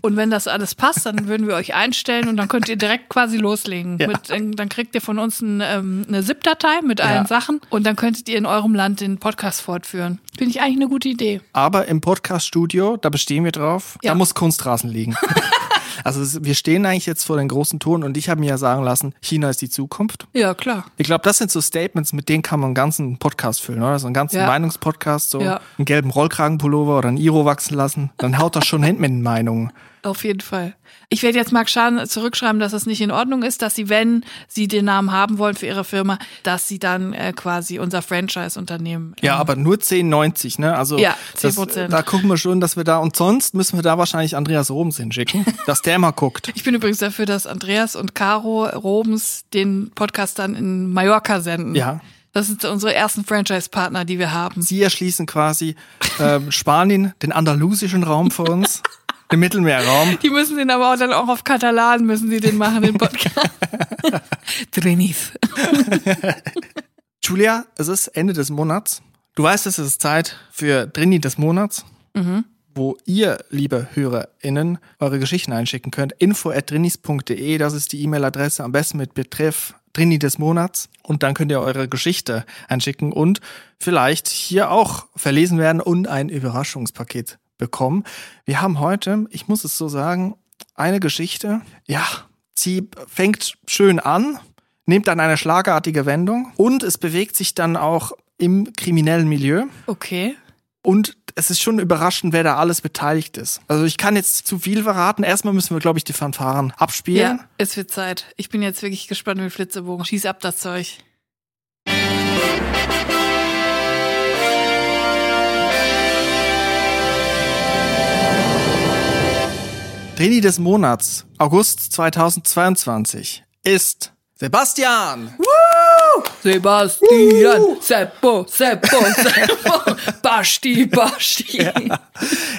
Und wenn das alles passt, dann würden wir euch einstellen und dann könnt ihr direkt quasi loslegen. Ja. Mit, dann kriegt ihr von uns ein, ähm, eine ZIP-Datei mit allen. Sachen und dann könntet ihr in eurem Land den Podcast fortführen. Finde ich eigentlich eine gute Idee. Aber im Podcast-Studio, da bestehen wir drauf, Ja. da muss Kunstrasen liegen. also wir stehen eigentlich jetzt vor den großen Touren und ich habe mir ja sagen lassen, China ist die Zukunft. Ja, klar. Ich glaube, das sind so Statements, mit denen kann man einen ganzen Podcast füllen, oder? So einen ganzen Ja. Meinungspodcast, so Ja. einen gelben Rollkragenpullover oder ein Iro wachsen lassen. Dann haut das schon hin mit den Meinungen. Auf jeden Fall. Ich werde jetzt Marc Schahn zurückschreiben, dass es nicht in Ordnung ist, dass sie, wenn sie den Namen haben wollen für ihre Firma, dass sie dann äh, quasi unser Franchise-Unternehmen. Ja, aber nur 10,90, ne? Also Ja, das, 10%. da gucken wir schon, dass wir da und sonst müssen wir da wahrscheinlich Andreas Robens hinschicken, dass der mal guckt. Ich bin übrigens dafür, dass Andreas und Caro Robens den Podcast dann in Mallorca senden. Ja. Das sind unsere ersten Franchise-Partner, die wir haben. Sie erschließen quasi ähm, Spanien, den andalusischen Raum für uns, den Mittelmeerraum. Die müssen den aber auch dann auch auf Katalan müssen sie den machen, den Podcast. Trinis. Julia, es ist Ende des Monats. Du weißt, es ist Zeit für Drini des Monats, wo ihr, liebe HörerInnen, eure Geschichten einschicken könnt. info at drinis.de, das ist die E-Mail-Adresse, am besten mit Betreff Drini des Monats. Und dann könnt ihr eure Geschichte einschicken und vielleicht hier auch verlesen werden und ein Überraschungspaket bekommen. Wir haben heute, ich muss es so sagen, eine Geschichte. Ja, sie fängt schön an, nimmt dann eine schlagartige Wendung und es bewegt sich dann auch im kriminellen Milieu. Okay. Und es ist schon überraschend, wer da alles beteiligt ist. Also ich kann jetzt zu viel verraten. Erstmal müssen wir, glaube ich, die Fanfaren abspielen. Ja, es wird Zeit. Ich bin jetzt wirklich gespannt mit Flitzebogen. Schieß ab das Zeug. Trainee des Monats, August 2022, ist Sebastian. Sebastian, Seppo, Seppo, Seppo, Basti, Basti. Ja.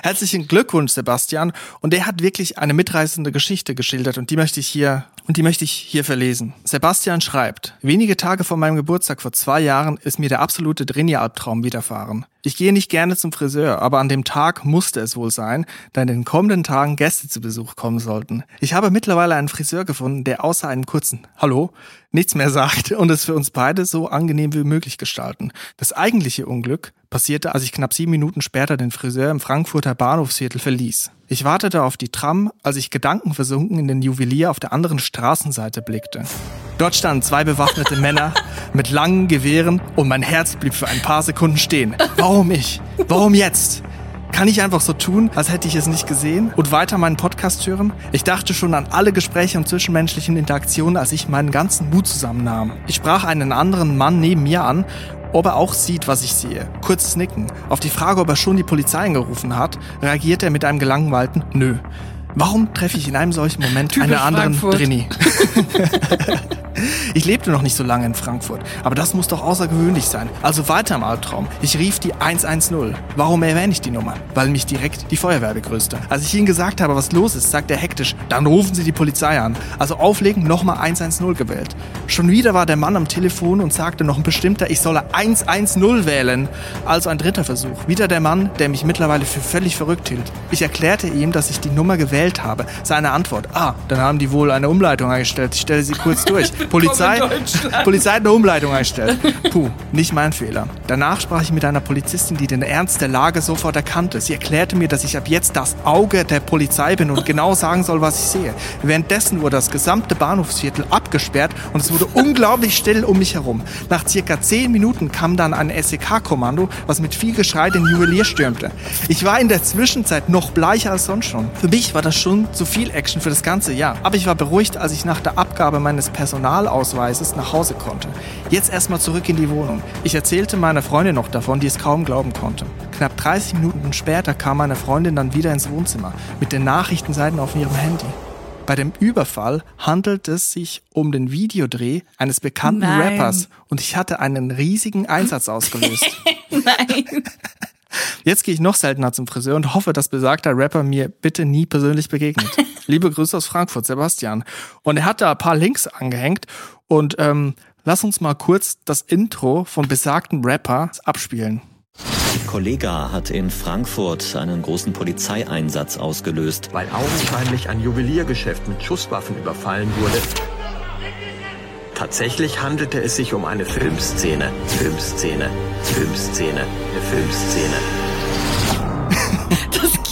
Herzlichen Glückwunsch, Sebastian. Und der hat wirklich eine mitreißende Geschichte geschildert und die möchte ich hier und die möchte ich hier verlesen. Sebastian schreibt, wenige Tage vor meinem Geburtstag vor zwei Jahren ist mir der absolute Drini-Albtraum widerfahren. Ich gehe nicht gerne zum Friseur, aber an dem Tag musste es wohl sein, da in den kommenden Tagen Gäste zu Besuch kommen sollten. Ich habe mittlerweile einen Friseur gefunden, der außer einem kurzen Hallo nichts mehr sagt und es für uns beide so angenehm wie möglich gestalten. Das eigentliche Unglück passierte, als ich knapp sieben Minuten später den Friseur im Frankfurter Bahnhofsviertel verließ. Ich wartete auf die Tram, als ich gedankenversunken in den Juwelier auf der anderen Straßenseite blickte. Dort standen zwei bewaffnete Männer mit langen Gewehren und mein Herz blieb für ein paar Sekunden stehen. Warum ich? Warum jetzt? Kann ich einfach so tun, als hätte ich es nicht gesehen und weiter meinen Podcast hören? Ich dachte schon an alle Gespräche und zwischenmenschlichen Interaktionen, als ich meinen ganzen Mut zusammennahm. Ich sprach einen anderen Mann neben mir an ob er auch sieht, was ich sehe. Kurzes Nicken. Auf die Frage, ob er schon die Polizei angerufen hat, reagiert er mit einem gelangweilten Nö. Warum treffe ich in einem solchen Moment Typisch einen anderen Frankfurt. Drini? ich lebte noch nicht so lange in Frankfurt, aber das muss doch außergewöhnlich sein. Also weiter im Albtraum. Ich rief die 110. Warum erwähne ich die Nummer? Weil mich direkt die Feuerwehr begrüßte. Als ich ihnen gesagt habe, was los ist, sagt er hektisch, dann rufen Sie die Polizei an. Also auflegen, nochmal 110 gewählt. Schon wieder war der Mann am Telefon und sagte noch ein bestimmter, ich solle 110 wählen. Also ein dritter Versuch. Wieder der Mann, der mich mittlerweile für völlig verrückt hielt. Ich erklärte ihm, dass ich die Nummer gewählt habe. Seine Antwort, ah, dann haben die wohl eine Umleitung eingestellt. Ich stelle sie kurz durch. Polizei. Polizei hat eine Umleitung eingestellt. Puh, nicht mein Fehler. Danach sprach ich mit einer Polizistin, die den Ernst der Lage sofort erkannte. Sie erklärte mir, dass ich ab jetzt das Auge der Polizei bin und genau sagen soll, was ich sehe. Währenddessen wurde das gesamte Bahnhofsviertel abgesperrt und es wurde unglaublich still um mich herum. Nach circa zehn Minuten kam dann ein SEK-Kommando, was mit viel Geschrei den Juwelier stürmte. Ich war in der Zwischenzeit noch bleicher als sonst schon. Für mich war das schon zu viel Action für das ganze Jahr. Aber ich war beruhigt, als ich nach der Abgabe meines Personalausweises nach Hause konnte. Jetzt erstmal zurück in die Wohnung. Ich erzählte meiner Freundin noch davon, die es kaum glauben konnte. Knapp 30 Minuten später kam meine Freundin dann wieder ins Wohnzimmer mit den Nachrichtenseiten auf ihrem Handy. Bei dem Überfall handelt es sich um den Videodreh eines bekannten Nein. Rappers und ich hatte einen riesigen Einsatz ausgelöst. Nein. Jetzt gehe ich noch seltener zum Friseur und hoffe, dass besagter Rapper mir bitte nie persönlich begegnet. Liebe Grüße aus Frankfurt, Sebastian. Und er hat da ein paar Links angehängt und ähm, lass uns mal kurz das Intro vom besagten Rapper abspielen. Kollega hat in Frankfurt einen großen Polizeieinsatz ausgelöst. weil augenscheinlich ein Juweliergeschäft mit Schusswaffen überfallen wurde. Tatsächlich handelte es sich um eine Filmszene. Filmszene. Filmszene. Eine Filmszene.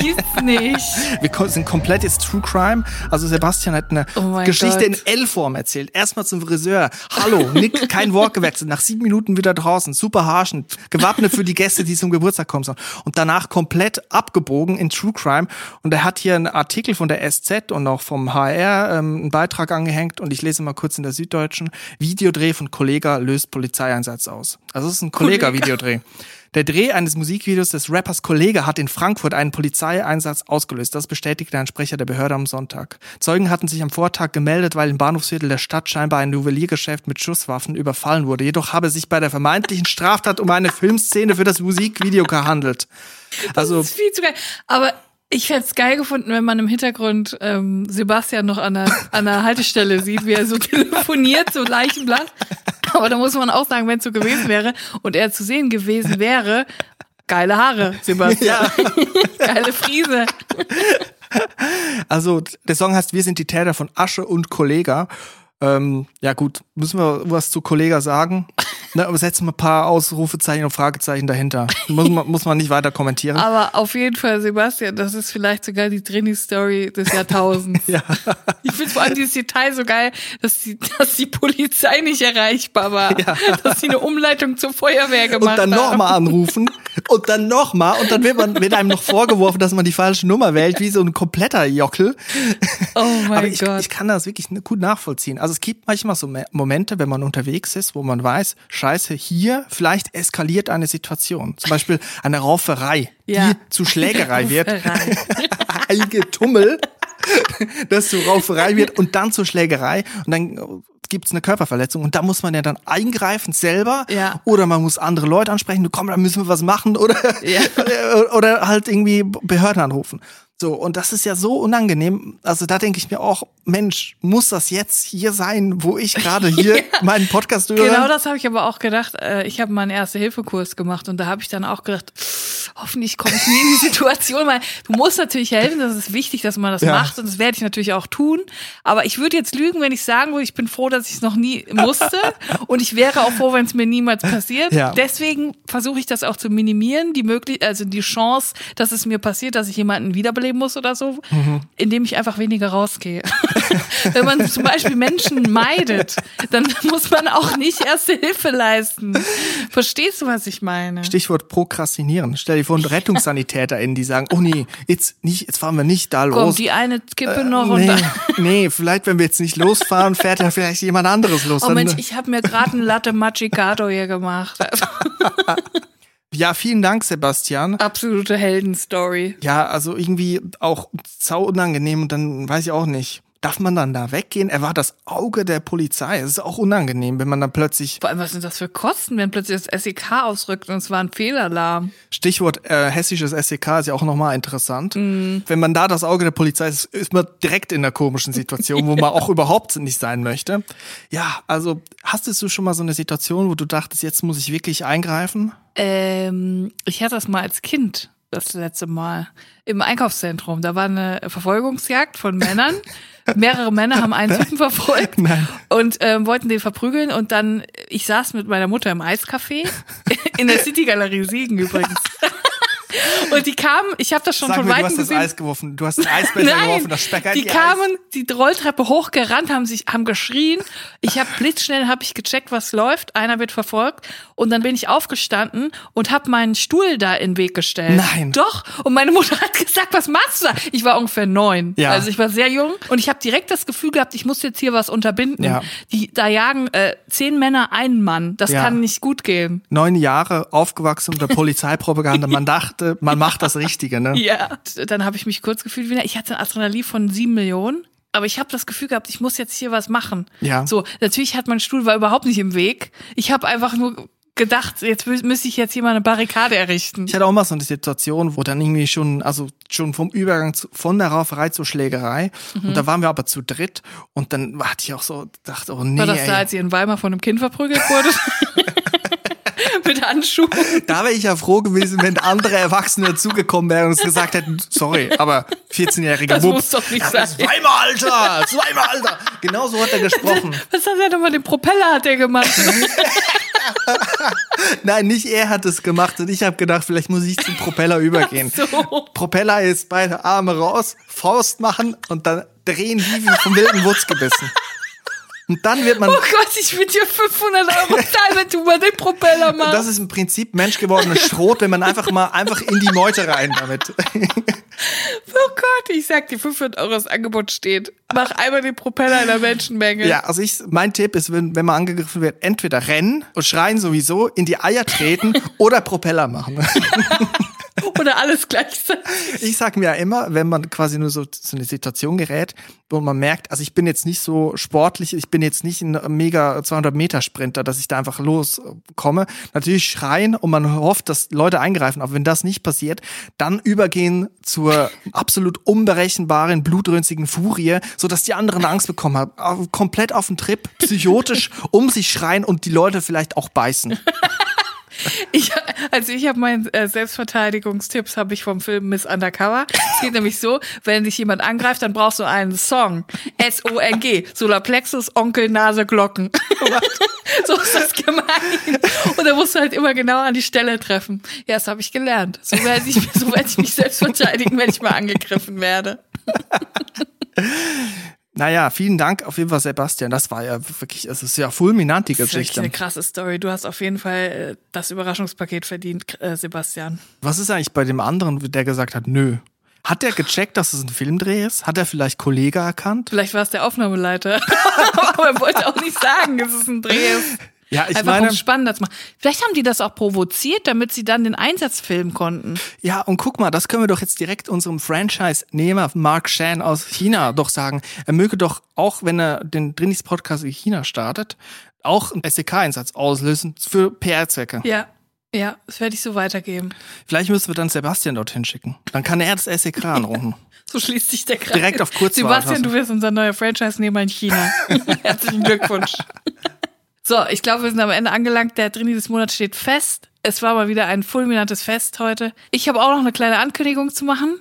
Gibt's nicht. Wir sind komplett jetzt True Crime. Also Sebastian hat eine Oh Geschichte Gott. in L-Form erzählt. Erstmal zum Friseur. Hallo, Nick, kein Wort gewechselt. Nach sieben Minuten wieder draußen. Super Haarschnitt. Gewappnet für die Gäste, die zum Geburtstag kommen sollen. Und danach komplett abgebogen in True Crime. Und er hat hier einen Artikel von der SZ und auch vom HR ähm, einen Beitrag angehängt. Und ich lese mal kurz in der Süddeutschen. Videodreh von Kollega löst Polizeieinsatz aus. Also es ist ein Kollega-Videodreh. Der Dreh eines Musikvideos des Rappers Kollege hat in Frankfurt einen Polizeieinsatz ausgelöst. Das bestätigte ein Sprecher der Behörde am Sonntag. Zeugen hatten sich am Vortag gemeldet, weil im Bahnhofsviertel der Stadt scheinbar ein Juweliergeschäft mit Schusswaffen überfallen wurde. Jedoch habe sich bei der vermeintlichen Straftat um eine Filmszene für das Musikvideo gehandelt. Also Das ist viel zu geil. Aber ich hätte es geil gefunden, wenn man im Hintergrund ähm, Sebastian noch an der, an der Haltestelle sieht, wie er so telefoniert, so leichenblatt. Aber da muss man auch sagen, wenn es so gewesen wäre und er zu sehen gewesen wäre, geile Haare, Sebastian. geile Friese. Also der Song heißt Wir sind die Täter von Asche und Kollega. Ähm, ja gut, müssen wir was zu Kollega sagen? Ne, aber setzen wir ein paar Ausrufezeichen und Fragezeichen dahinter. Muss man, muss man nicht weiter kommentieren. Aber auf jeden Fall, Sebastian, das ist vielleicht sogar die Drini-Story des Jahrtausends. Ja. Ich finde vor allem dieses Detail so geil, dass die, dass die Polizei nicht erreichbar war. Dass sie eine Umleitung zur Feuerwehr gemacht und dann haben. nochmal anrufen und dann nochmal und dann wird man wird einem noch vorgeworfen, dass man die falsche Nummer wählt, wie so ein kompletter Jockel. Oh mein Aber ich, Gott. ich kann das wirklich gut nachvollziehen. Also es gibt manchmal so Me- Momente, wenn man unterwegs ist, wo man weiß, scheiße, hier vielleicht eskaliert eine Situation. Zum Beispiel eine Rauferei, Ja. die zu Schlägerei wird. Rauferei. Ein Getummel, das zu Rauferei wird und dann zur Schlägerei. Und dann gibt es eine Körperverletzung und da muss man ja dann eingreifen selber Ja. oder man muss andere Leute ansprechen, komm, da müssen wir was machen oder, Ja. oder halt irgendwie Behörden anrufen. So, und das ist ja so unangenehm. Also da denke ich mir auch, Mensch, muss das jetzt hier sein, wo ich gerade hier meinen Podcast höre? Genau das habe ich aber auch gedacht. Äh, Ich habe meinen Erste-Hilfe-Kurs gemacht und da habe ich dann auch gedacht, hoffentlich komme ich nie in die Situation, weil du musst natürlich helfen, das ist wichtig, dass man das Ja. macht und das werde ich natürlich auch tun. Aber ich würde jetzt lügen, wenn ich sagen würde, ich bin froh, dass ich es noch nie musste und ich wäre auch froh, wenn es mir niemals passiert. Ja. Deswegen versuche ich das auch zu minimieren, die möglich also die Chance, dass es mir passiert, dass ich jemanden wiederbeleben muss oder so, indem ich einfach weniger rausgehe. Wenn man zum Beispiel Menschen meidet, dann muss man auch nicht erste Hilfe leisten. Verstehst du, was ich meine? Stichwort Prokrastinieren. Stell dir vor, RettungssanitäterInnen, die sagen, oh nee, jetzt nicht, jetzt fahren wir nicht da los. Kommt die eine Kippe noch und nee, dann. nee, vielleicht, wenn wir jetzt nicht losfahren, fährt ja vielleicht jemand anderes los. Oh Mensch, ich habe mir gerade einen Latte Macchiato hier gemacht. ja, vielen Dank, Sebastian. Absolute Heldenstory. Ja, also irgendwie auch sau unangenehm und dann weiß ich auch nicht. Darf man dann da weggehen? Er war das Auge der Polizei. Es ist auch unangenehm, wenn man dann plötzlich, Vor allem, was sind das für Kosten, wenn plötzlich das SEK ausrückt und es war ein Fehlalarm? Stichwort äh, hessisches SEK ist ja auch nochmal interessant. Mhm. Wenn man da das Auge der Polizei ist, ist man direkt in einer komischen Situation, wo man auch überhaupt nicht sein möchte. Ja, also hast du schon mal so eine Situation, wo du dachtest, jetzt muss ich wirklich eingreifen? Ähm, ich hatte das mal als Kind das letzte Mal im Einkaufszentrum. Da war eine Verfolgungsjagd von Männern. Mehrere Männer haben einen Typen verfolgt und ähm, wollten den verprügeln. Und dann, ich saß mit meiner Mutter im Eiscafé in der City Galerie Siegen übrigens. Und die kamen, ich habe das schon Sag von mir, du weitem hast das gesehen. Eis geworfen, du hast ein Eisbecher geworfen, das Speck hat die kamen die Rolltreppe hochgerannt, haben sich, haben geschrien. Ich habe blitzschnell habe ich gecheckt, was läuft. Einer wird verfolgt und dann bin ich aufgestanden und habe meinen Stuhl da in den Weg gestellt. Nein. Doch. Und meine Mutter hat gesagt, was machst du da? Ich war ungefähr neun, Ja. also ich war sehr jung und ich habe direkt das Gefühl gehabt, ich muss jetzt hier was unterbinden. Ja. Die, da jagen äh, zehn Männer einen Mann. Das Ja. kann nicht gut gehen. Neun Jahre aufgewachsen unter Polizeipropaganda. Man dachte, man macht das Richtige, ne? Ja. Dann habe ich mich kurz gefühlt wie, ich hatte ein Adrenalin von sieben Millionen. Aber ich habe das Gefühl gehabt, ich muss jetzt hier was machen. Ja. So, natürlich hat mein Stuhl war überhaupt nicht im Weg. Ich habe einfach nur gedacht, jetzt mü- müsste ich jetzt hier mal eine Barrikade errichten. Ich hatte auch mal so eine Situation, wo dann irgendwie schon, also schon vom Übergang zu, von der Rauferei zur Schlägerei. Mhm. Und da waren wir aber zu dritt. Und dann hatte ich auch so, dachte, oh nee, War das ey, da, als ihr in Weimar von einem Kind verprügelt wurde? Mit Handschuhen. da wäre ich ja froh gewesen, wenn andere Erwachsene dazugekommen wären und uns gesagt hätten, sorry, aber 14-jähriger Das Bub. muss doch nicht sein. Zweimal, Alter! Zweimal, Alter! Genau so hat er gesprochen. Was hat er nochmal? Den Propeller hat er gemacht. Nein, nicht er hat es gemacht und ich habe gedacht, vielleicht muss ich zum Propeller übergehen. so. Propeller ist beide Arme raus, Faust machen und dann drehen wie vom wilden Wutz gebissen. Und dann wird man, Oh Gott, ich will dir 500 Euro zahlen, wenn du mal den Propeller machst. das ist im Prinzip menschgewordenes Schrot, wenn man einfach mal einfach in die Meute rein damit. Oh Gott, ich sag dir, 500 Euro das Angebot steht. Mach einmal den Propeller in der Menschenmenge. Ja, also ich, mein Tipp ist, wenn, wenn man angegriffen wird, entweder rennen und schreien sowieso, in die Eier treten oder Propeller machen. Oder alles gleichzeitig. Ich sag mir ja immer, wenn man quasi nur so, so eine Situation gerät, wo man merkt, also ich bin jetzt nicht so sportlich, ich bin jetzt nicht ein mega 200 Meter Sprinter, dass ich da einfach loskomme. Natürlich schreien und man hofft, dass Leute eingreifen, aber wenn das nicht passiert, dann übergehen zur absolut unberechenbaren, blutrünstigen Furie, so dass die anderen Angst bekommen haben, komplett auf den Trip, psychotisch um sich schreien und die Leute vielleicht auch beißen. Ich, also ich habe meinen äh, Selbstverteidigungstipps habe ich vom Film Miss Undercover. Es geht nämlich so, wenn dich jemand angreift, dann brauchst du einen Song. S-O-N-G. Solarplexus, Onkel, Nase, Glocken. so ist das gemeint. Und da musst du halt immer genau an die Stelle treffen. Ja, das habe ich gelernt. So werde ich, so werd ich mich selbst verteidigen, wenn ich mal angegriffen werde. Naja, vielen Dank auf jeden Fall, Sebastian. Das war ja wirklich, es ist ja fulminant, die Das ist Geschichte. eine krasse Story. Du hast auf jeden Fall äh, das Überraschungspaket verdient, äh, Sebastian. Was ist eigentlich bei dem anderen, der gesagt hat, nö? Hat der gecheckt, dass es ein Filmdreh ist? Hat er vielleicht Kollege erkannt? Vielleicht war es der Aufnahmeleiter. Aber er wollte auch nicht sagen, dass es ein Dreh ist. Ja, ich Einfach meine- um spannender zu machen. Vielleicht haben die das auch provoziert, damit sie dann den Einsatz filmen konnten. Ja, und guck mal, das können wir doch jetzt direkt unserem Franchise-Nehmer Mark Shan aus China doch sagen. Er möge doch auch, wenn er den Drinis Podcast in China startet, auch einen SEK-Einsatz auslösen für PR-Zwecke. Ja. Ja, das werde ich so weitergeben. Vielleicht müssen wir dann Sebastian dorthin schicken. Dann kann er das SEK anrufen. So schließt sich der Kreis. Direkt auf Kurzwahl. Sebastian, du wirst unser neuer Franchise-Nehmer in China. Herzlichen Glückwunsch. So, ich glaube, wir sind am Ende angelangt. Der Drini des Monats steht fest. Es war mal wieder ein fulminantes Fest heute. Ich habe auch noch eine kleine Ankündigung zu machen.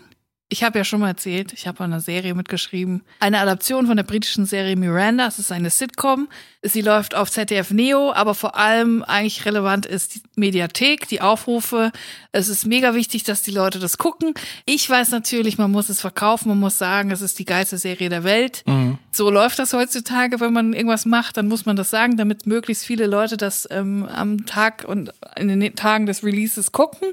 Ich habe ja schon mal erzählt, ich habe eine Serie mitgeschrieben. Eine Adaption von der britischen Serie Miranda. Es ist eine Sitcom. Sie läuft auf ZDF Neo, aber vor allem eigentlich relevant ist die Mediathek, die Aufrufe. Es ist mega wichtig, dass die Leute das gucken. Ich weiß natürlich, man muss es verkaufen, man muss sagen, es ist die geilste Serie der Welt. So läuft das heutzutage, wenn man irgendwas macht, dann muss man das sagen, damit möglichst viele Leute das ähm, am Tag und in den Tagen des Releases gucken.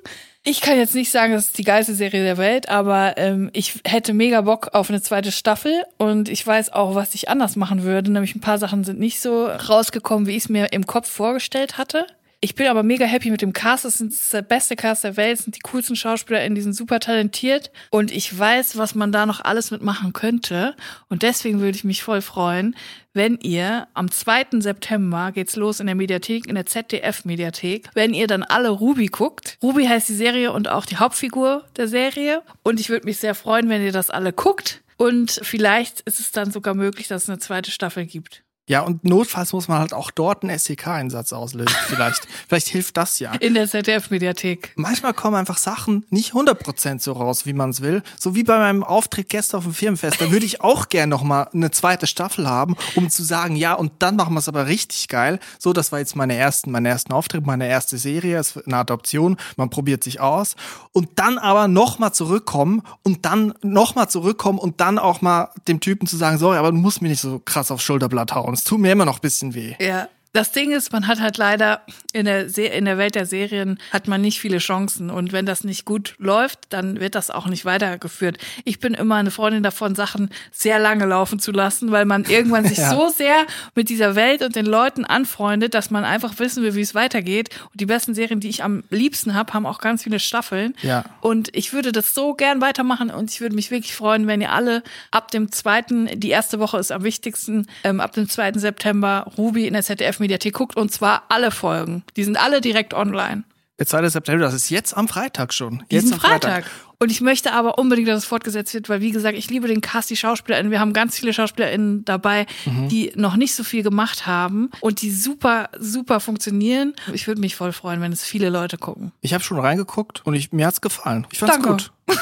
Ich kann jetzt nicht sagen, das ist die geilste Serie der Welt, aber ähm, ich hätte mega Bock auf eine zweite Staffel und ich weiß auch, was ich anders machen würde. Nämlich ein paar Sachen sind nicht so rausgekommen, wie ich es mir im Kopf vorgestellt hatte. Ich bin aber mega happy mit dem Cast. Das ist der beste Cast der Welt, sind die coolsten SchauspielerInnen, die sind super talentiert. Und ich weiß, was man da noch alles mitmachen könnte. Und deswegen würde ich mich voll freuen, wenn ihr am 2. September geht's los in der Mediathek, in der ZDF-Mediathek, wenn ihr dann alle Ruby guckt. Ruby heißt die Serie und auch die Hauptfigur der Serie. Und ich würde mich sehr freuen, wenn ihr das alle guckt. Und vielleicht ist es dann sogar möglich, dass es eine zweite Staffel gibt. Ja, und notfalls muss man halt auch dort einen SEK-Einsatz auslösen. Vielleicht, vielleicht hilft das ja. In der ZDF-Mediathek. Manchmal kommen einfach Sachen nicht 100% so raus, wie man es will. So wie bei meinem Auftritt gestern auf dem Firmenfest. Da würde ich auch gern noch mal eine zweite Staffel haben, um zu sagen, ja, und dann machen wir es aber richtig geil. So, das war jetzt meine ersten, mein ersten Auftritt, meine erste Serie, es ist eine Adoption, man probiert sich aus. Und dann aber noch mal zurückkommen und dann noch mal zurückkommen und dann auch mal dem Typen zu sagen, sorry, aber du musst mir nicht so krass aufs Schulterblatt hauen. Es tut mir immer noch ein bisschen weh. Ja. Das Ding ist, man hat halt leider in der, Se in der Welt der Serien hat man nicht viele Chancen. Und wenn das nicht gut läuft, dann wird das auch nicht weitergeführt. Ich bin immer eine Freundin davon, Sachen sehr lange laufen zu lassen, weil man irgendwann sich Ja. so sehr mit dieser Welt und den Leuten anfreundet, dass man einfach wissen will, wie es weitergeht. Und die besten Serien, die ich am liebsten habe, haben auch ganz viele Staffeln. Ja. Und ich würde das so gern weitermachen und ich würde mich wirklich freuen, wenn ihr alle ab dem zweiten, die erste Woche ist am wichtigsten, ähm, ab dem 2. September Ruby in der ZDF-Mediathek guckt und zwar alle Folgen. Die sind alle direkt online. Der 2. September, das ist jetzt am Freitag schon. Jetzt Diesen am Freitag. Und ich möchte aber unbedingt, dass es fortgesetzt wird, weil wie gesagt, ich liebe den Cast, die SchauspielerInnen. Wir haben ganz viele SchauspielerInnen dabei, Mhm. die noch nicht so viel gemacht haben und die super, super funktionieren. Ich würde mich voll freuen, wenn es viele Leute gucken. Ich habe schon reingeguckt und ich, mir hat's gefallen. Ich fand's Danke. gut.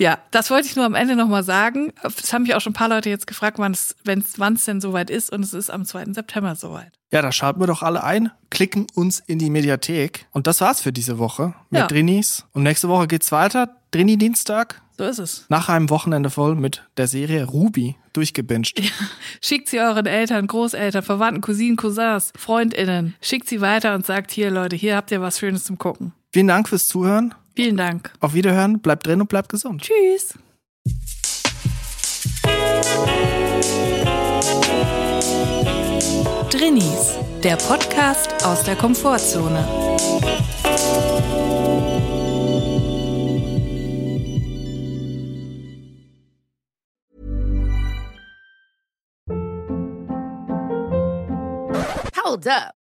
Ja, das wollte ich nur am Ende nochmal sagen. Es haben mich auch schon ein paar Leute jetzt gefragt, wann es denn soweit ist. Und es ist am 2. September soweit. Ja, da schalten wir doch alle ein, klicken uns in die Mediathek. Und das war's für diese Woche mit Ja. Drinis. Und nächste Woche geht's weiter. Drini Dienstag. So ist es. Nach einem Wochenende voll mit der Serie Ruby durchgebinged. Schickt sie euren Eltern, Großeltern, Verwandten, Cousinen, Cousins, FreundInnen. Schickt sie weiter und sagt, hier Leute, hier habt ihr was Schönes zum Gucken. Vielen Dank fürs Zuhören. Vielen Dank. Auf Wiederhören. Bleibt drin und bleibt gesund. Tschüss. Drinnies, der Podcast aus der Komfortzone. Hold up.